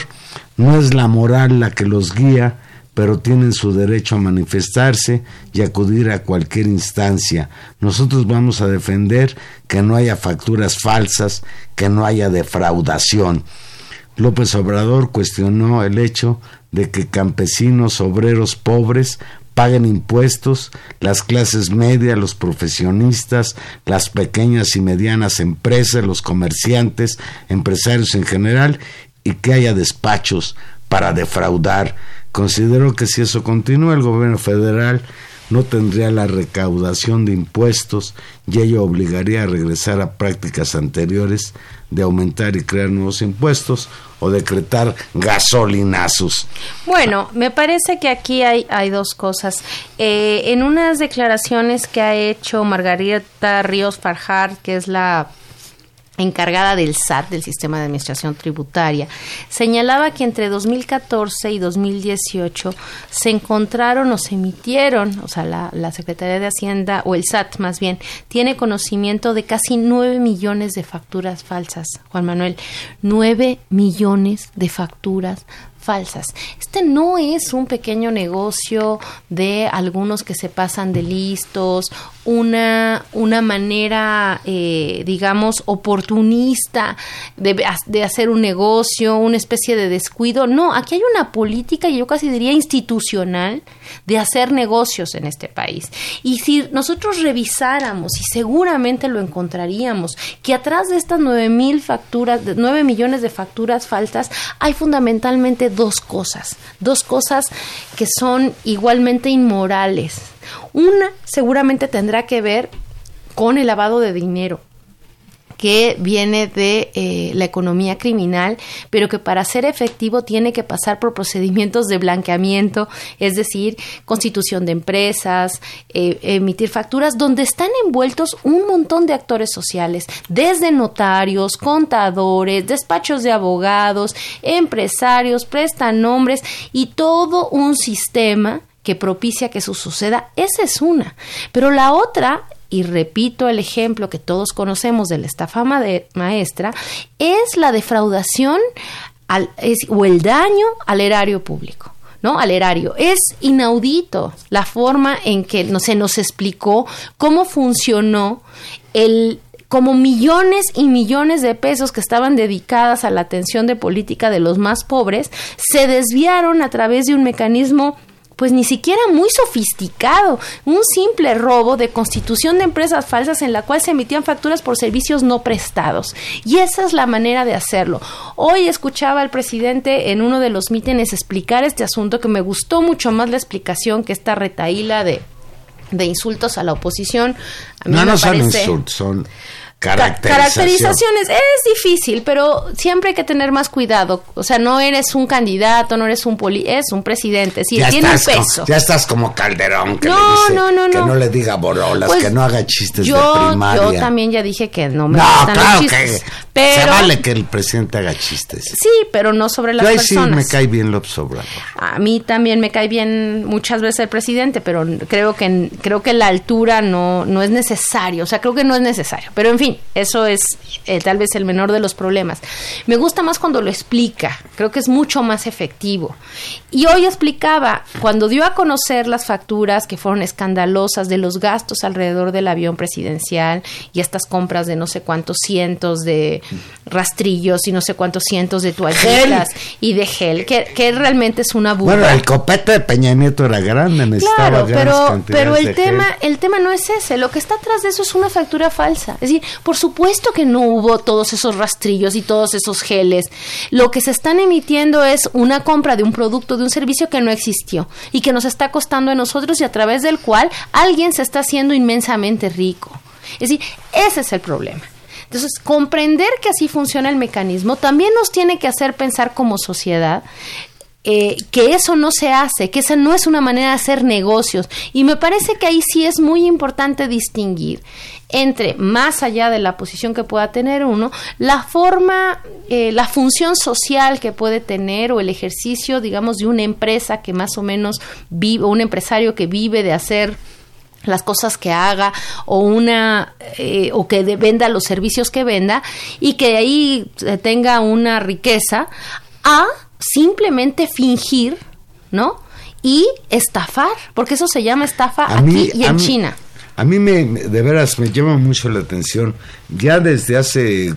no es la moral la que los guía, pero tienen su derecho a manifestarse y acudir a cualquier instancia. Nosotros vamos a defender que no haya facturas falsas, que no haya defraudación. López Obrador cuestionó el hecho de que campesinos, obreros pobres paguen impuestos, las clases medias, los profesionistas, las pequeñas y medianas empresas, los comerciantes, empresarios en general, y que haya despachos para defraudar Considero que si eso continúa, el gobierno federal no tendría la recaudación de impuestos y ello obligaría a regresar a prácticas anteriores de aumentar y crear nuevos impuestos o decretar gasolinazos. Bueno, me parece que aquí hay, hay dos cosas. Eh, en unas declaraciones que ha hecho Margarita Ríos Farjar, que es la encargada del SAT, del Sistema de Administración Tributaria, señalaba que entre 2014 y 2018 se encontraron o se emitieron, o sea, la, Secretaría de Hacienda, o el SAT más bien, tiene conocimiento de casi 9 millones de facturas falsas, Juan Manuel, 9 millones de facturas falsas. Este no es un pequeño negocio de algunos que se pasan de listos, una, una manera, eh, digamos, oportunista de, de hacer un negocio, una especie de descuido. No, aquí hay una política, yo casi diría institucional, de hacer negocios en este país. Y si nosotros revisáramos, y seguramente lo encontraríamos, que atrás de estas nueve mil facturas, nueve millones de facturas faltas, hay fundamentalmente dos cosas, dos cosas que son igualmente inmorales. Una seguramente tendrá que ver con el lavado de dinero que viene de eh, la economía criminal, pero que para ser efectivo tiene que pasar por procedimientos de blanqueamiento, es decir, constitución de empresas, eh, emitir facturas, donde están envueltos un montón de actores sociales, desde notarios, contadores, despachos de abogados, empresarios, prestanombres y todo un sistema que propicia que eso suceda, esa es una. Pero la otra, y repito el ejemplo que todos conocemos de la estafa maestra, es la defraudación al, o el daño al erario público. ¿no? Al erario. Es inaudito la forma en que no, se nos explicó cómo funcionó el como millones y millones de pesos que estaban dedicadas a la atención de política de los más pobres se desviaron a través de un mecanismo pues ni siquiera muy sofisticado, un simple robo de constitución de empresas falsas en la cual se emitían facturas por servicios no prestados. Y esa es la manera de hacerlo. Hoy escuchaba al presidente en uno de los mítines explicar este asunto que me gustó mucho más la explicación que esta retaíla de, de insultos a la oposición. no, no son insultos, son Caracterizaciones. Es difícil, pero siempre hay que tener más cuidado. O sea, no eres un candidato, no eres un poli, es un presidente. Sí, tiene un peso. ya estás como Calderón, que, no, no, no, que no le diga borolas, pues que no haga chistes de primaria. Yo también ya dije que no me no, claro Que pero, se vale que el presidente haga chistes. Sí, pero no sobre las personas. sí me cae bien López Obrador. A mí también me cae bien muchas veces el presidente, pero creo que creo que la altura no, no es necesario. O sea, creo que no es necesario. Pero en fin, eso es eh, tal vez el menor de los problemas. Me gusta más cuando lo explica, creo que es mucho más efectivo. Y hoy explicaba, cuando dio a conocer las facturas que fueron escandalosas de los gastos alrededor del avión presidencial y estas compras de no sé cuántos cientos de rastrillos y no sé cuántos cientos de toallitas y de gel, que, realmente es una burla. Bueno, el copete de Peña Nieto era grande, necesitaba claro, pero, pero el tema, el tema no es ese, lo que está atrás de eso es una factura falsa. Es decir, por supuesto que no hubo todos esos rastrillos y todos esos geles. Lo que se están emitiendo es una compra de un producto, de un servicio que no existió y que nos está costando a nosotros y a través del cual alguien se está haciendo inmensamente rico. Es decir, ese es el problema. Entonces, comprender que así funciona el mecanismo también nos tiene que hacer pensar como sociedad eh, que eso no se hace, que esa no es una manera de hacer negocios. Y me parece que ahí sí es muy importante distinguir entre, más allá de la posición que pueda tener uno, la forma, eh, la función social que puede tener o el ejercicio, digamos, de una empresa que más o menos vive, un empresario que vive de hacer las cosas que haga o una eh, o que venda los servicios que venda y que ahí tenga una riqueza a simplemente fingir, ¿no? Y estafar, porque eso se llama estafa aquí y en China. A mí me, de veras me llama mucho la atención. Ya desde hace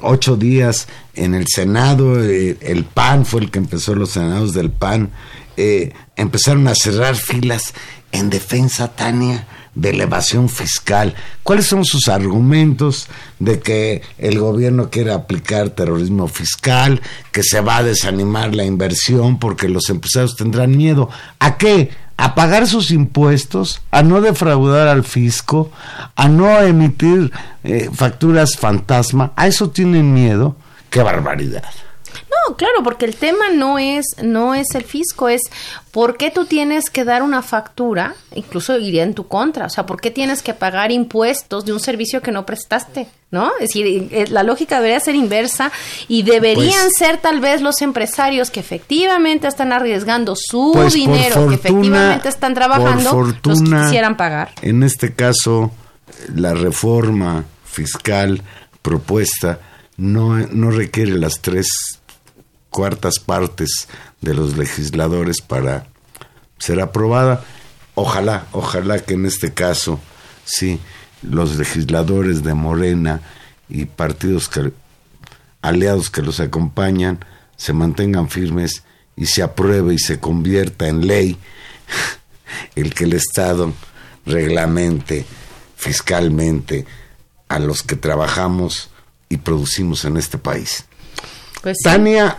ocho días en el Senado, eh, el PAN fue el que empezó los senados del PAN, eh, empezaron a cerrar filas en defensa, Tania, de elevación fiscal. ¿Cuáles son sus argumentos de que el gobierno quiere aplicar terrorismo fiscal, que se va a desanimar la inversión porque los empresarios tendrán miedo? ¿A qué? A pagar sus impuestos, a no defraudar al fisco, a no emitir eh, facturas fantasma, a eso tienen miedo, qué barbaridad. No, claro, porque el tema no es, no es el fisco, es por qué tú tienes que dar una factura, incluso iría en tu contra, o sea, por qué tienes que pagar impuestos de un servicio que no prestaste, ¿no? Es decir, eh, la lógica debería ser inversa y deberían pues ser tal vez los empresarios que efectivamente están arriesgando su pues dinero, que efectivamente están trabajando, los que quisieran pagar. En este caso, la reforma fiscal propuesta no, no requiere las tres cuartas partes de los legisladores para ser aprobada. Ojalá, ojalá que en este caso, sí, los legisladores de Morena y partidos aliados que los acompañan se mantengan firmes y se apruebe y se convierta en ley el que el Estado reglamente fiscalmente a los que trabajamos y producimos en este país. Pues Tania,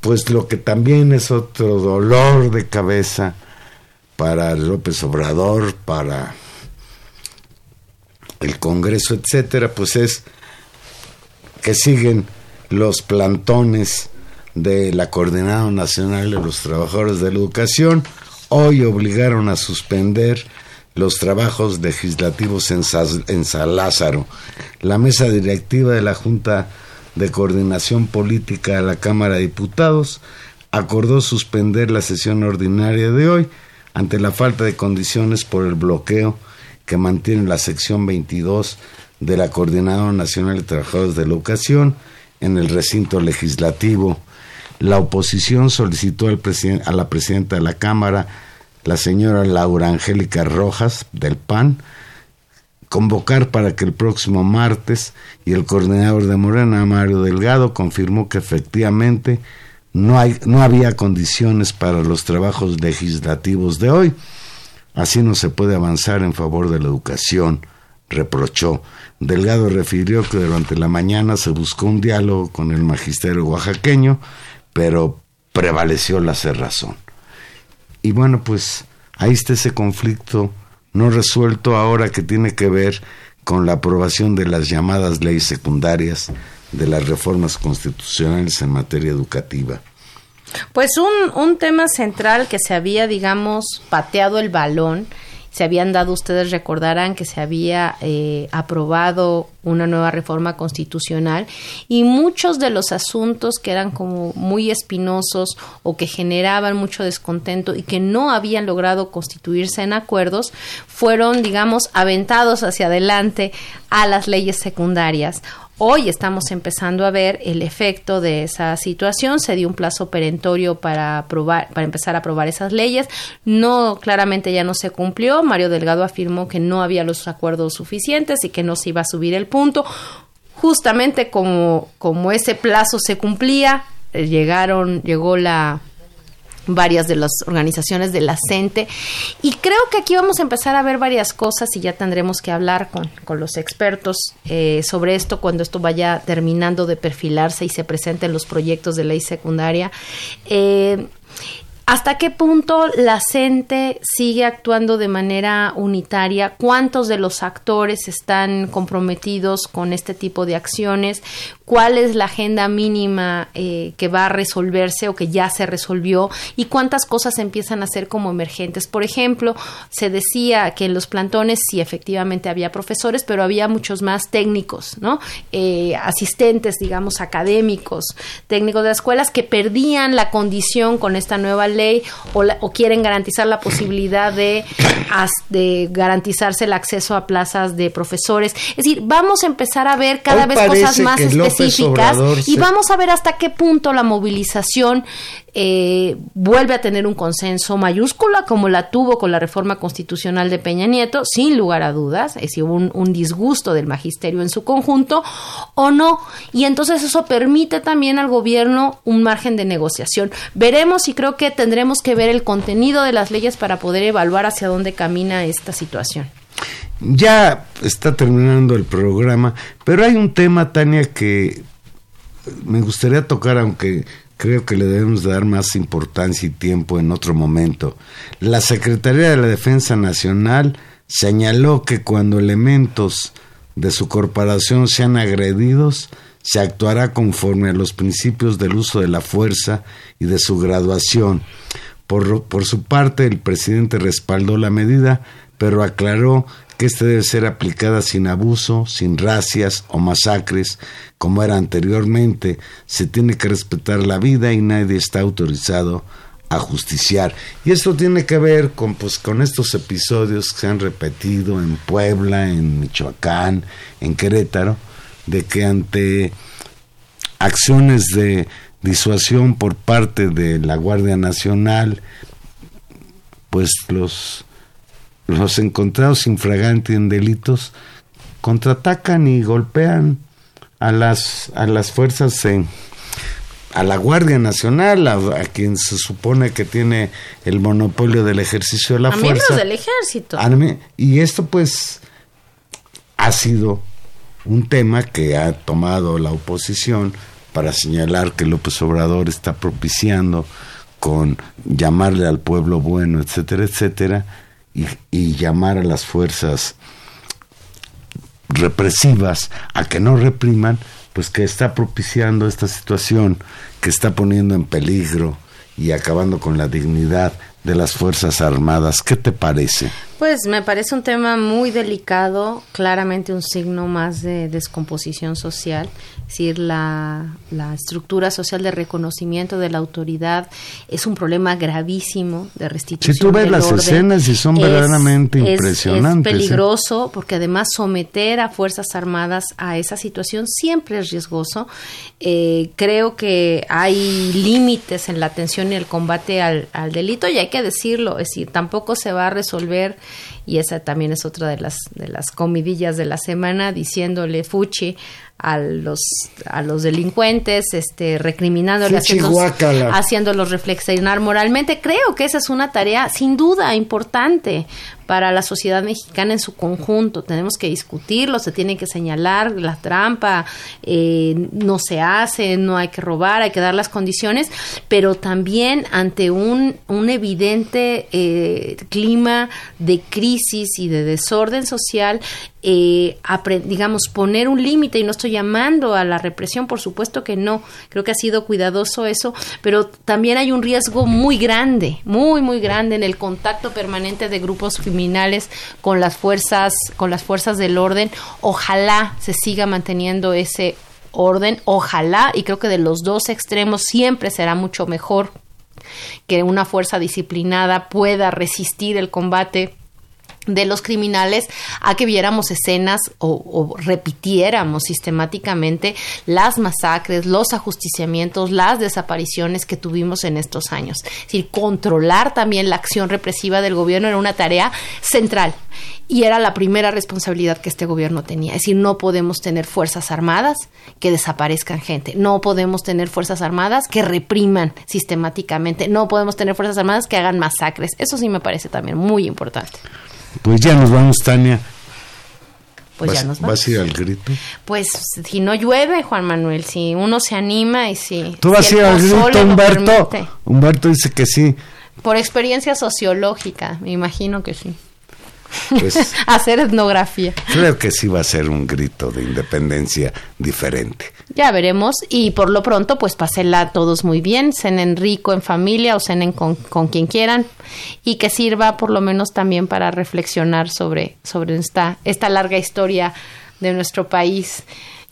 pues lo que también es otro dolor de cabeza para López Obrador, para el Congreso, etcétera, pues es que siguen los plantones de la Coordinada Nacional de los Trabajadores de la Educación. Hoy obligaron a suspender los trabajos legislativos en, en San Lázaro. La mesa directiva de la Junta de Coordinación Política de la Cámara de Diputados acordó suspender la sesión ordinaria de hoy ante la falta de condiciones por el bloqueo que mantiene la sección 22 de la Coordinadora Nacional de Trabajadores de la Educación en el recinto legislativo. la oposición solicitó al a la presidenta de la Cámara, la señora Laura Angélica Rojas, del PAN, convocar para que el próximo martes y el coordinador de Morena, Mario Delgado, confirmó que efectivamente no, hay, no había condiciones para los trabajos legislativos de hoy. Así no se puede avanzar en favor de la educación, reprochó. Delgado refirió que durante la mañana se buscó un diálogo con el magisterio oaxaqueño, pero prevaleció la cerrazón. Y bueno, pues ahí está ese conflicto no resuelto ahora que tiene que ver con la aprobación de las llamadas leyes secundarias de las reformas constitucionales en materia educativa. Pues un, un tema central que se había, digamos, pateado el balón se habían dado, ustedes recordarán que se había eh, aprobado una nueva reforma constitucional y muchos de los asuntos que eran como muy espinosos o que generaban mucho descontento y que no habían logrado constituirse en acuerdos fueron, digamos, aventados hacia adelante a las leyes secundarias Hoy estamos empezando a ver el efecto de esa situación. Se dio un plazo perentorio para aprobar, para empezar a aprobar esas leyes. No, claramente ya no se cumplió. Mario Delgado afirmó que no había los acuerdos suficientes y que no se iba a subir el punto. Justamente como, como ese plazo se cumplía, eh, llegaron, llegó la varias de las organizaciones de la CENTE y creo que aquí vamos a empezar a ver varias cosas y ya tendremos que hablar con, con los expertos eh, sobre esto cuando esto vaya terminando de perfilarse y se presenten los proyectos de ley secundaria. Eh, ¿Hasta qué punto la CENTE sigue actuando de manera unitaria? ¿Cuántos de los actores están comprometidos con este tipo de acciones? cuál es la agenda mínima eh, que va a resolverse o que ya se resolvió y cuántas cosas empiezan a ser como emergentes. Por ejemplo, se decía que en los plantones sí efectivamente había profesores, pero había muchos más técnicos, ¿no? Eh, asistentes, digamos, académicos, técnicos de las escuelas que perdían la condición con esta nueva ley o, o quieren garantizar la posibilidad de, de garantizarse el acceso a plazas de profesores. Es decir, vamos a empezar a ver cada vez cosas más específicas y vamos a ver hasta qué punto la movilización eh, vuelve a tener un consenso mayúscula como la tuvo con la reforma constitucional de Peña Nieto, sin lugar a dudas, es decir, un, un disgusto del magisterio en su conjunto o no. Y entonces eso permite también al gobierno un margen de negociación. Veremos y creo que tendremos que ver el contenido de las leyes para poder evaluar hacia dónde camina esta situación. Ya está terminando el programa, pero hay un tema, Tania, que me gustaría tocar, aunque creo que le debemos dar más importancia y tiempo en otro momento. La Secretaría de la Defensa Nacional señaló que cuando elementos de su corporación sean agredidos, se actuará conforme a los principios del uso de la fuerza y de su graduación. Por, su parte, el presidente respaldó la medida, pero aclaró que ésta debe ser aplicada sin abuso, sin racias o masacres, como era anteriormente. Se tiene que respetar la vida y nadie está autorizado a justiciar. Y esto tiene que ver con, pues, con estos episodios que se han repetido en Puebla, en Michoacán, en Querétaro, de que ante acciones de disuasión por parte de la Guardia Nacional, pues los los encontrados infragantes en delitos contraatacan y golpean a las a las fuerzas en, a la Guardia Nacional, a, quien se supone que tiene el monopolio del ejercicio de la fuerza. Miembros del ejército. y esto pues ha sido un tema que ha tomado la oposición para señalar que López Obrador está propiciando con llamarle al pueblo bueno, etcétera, etcétera, y, llamar a las fuerzas represivas a que no repriman, pues que está propiciando esta situación, que está poniendo en peligro y acabando con la dignidad de las Fuerzas Armadas. ¿Qué te parece? Pues me parece un tema muy delicado, claramente un signo más de descomposición social, es decir, la, la estructura social de reconocimiento de la autoridad es un problema gravísimo de restitución. Si tú ves del las orden. escenas y son Es- verdaderamente es- impresionantes. Es ¿eh? peligroso porque además someter a Fuerzas Armadas a esa situación siempre es riesgoso. Eh, creo que hay límites en la atención y el combate al, al delito y hay que decirlo, es decir, tampoco se va a resolver y esa también es otra de las de las comidillas de la semana diciéndole fuchi a los a los delincuentes, este recriminándole Fuchi haciéndolos- haciéndolos reflexionar moralmente. Creo que esa es una tarea sin duda importante para la sociedad mexicana en su conjunto. Tenemos que discutirlo, se tiene que señalar la trampa, eh, no se hace, no hay que robar, hay que dar las condiciones, pero también ante un, un evidente eh, clima de crisis y de desorden social, eh, digamos, poner un límite, y no estoy llamando a la represión, por supuesto que no, creo que ha sido cuidadoso eso, pero también hay un riesgo muy grande, muy, muy grande en el contacto permanente de grupos criminales con las fuerzas, con las fuerzas del orden. Ojalá se siga manteniendo ese orden, ojalá, y creo que de los dos extremos siempre será mucho mejor que una fuerza disciplinada pueda resistir el combate de los criminales a que viéramos escenas o, repitiéramos sistemáticamente las masacres, los ajusticiamientos, las desapariciones que tuvimos en estos años. Es decir, controlar también la acción represiva del gobierno era una tarea central y era la primera responsabilidad que este gobierno tenía. Es decir, no podemos tener fuerzas armadas que desaparezcan gente, no podemos tener fuerzas armadas que repriman sistemáticamente, no podemos tener fuerzas armadas que hagan masacres. Eso sí me parece también muy importante. Pues ya nos vamos, Tania. Pues ¿Vas, ya nos vamos. vas a ir al grito? Pues si no llueve, Juan Manuel, si uno se anima y si... ¿Tú vas si a ir el al grito, Humberto? Humberto dice que sí. Por experiencia sociológica, me imagino que sí. Pues Hacer etnografía. creo que sí va a ser un grito de independencia diferente. Ya veremos. Y por lo pronto, pues pásenla todos muy bien. Cenen rico en familia o cenen con, con quien quieran. Y que sirva por lo menos también para reflexionar sobre, sobre esta, esta larga historia de nuestro país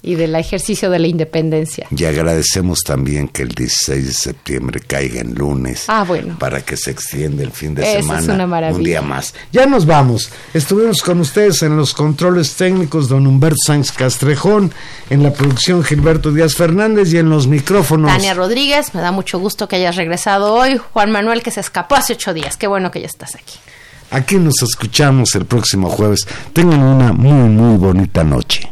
y del ejercicio de la independencia. Y agradecemos también que el 16 de septiembre caiga en lunes. Ah, bueno. Para que se extienda el fin de Esa es semana. una maravilla. Un día más. Ya nos vamos. Estuvimos con ustedes en los controles técnicos, don Humberto Sánchez Castrejón, en la producción Gilberto Díaz Fernández y en los micrófonos. Tania Rodríguez, me da mucho gusto que hayas regresado hoy. Juan Manuel, que se escapó hace ocho días. Qué bueno que ya estás aquí. Aquí nos escuchamos el próximo jueves. Tengan una muy, muy bonita noche.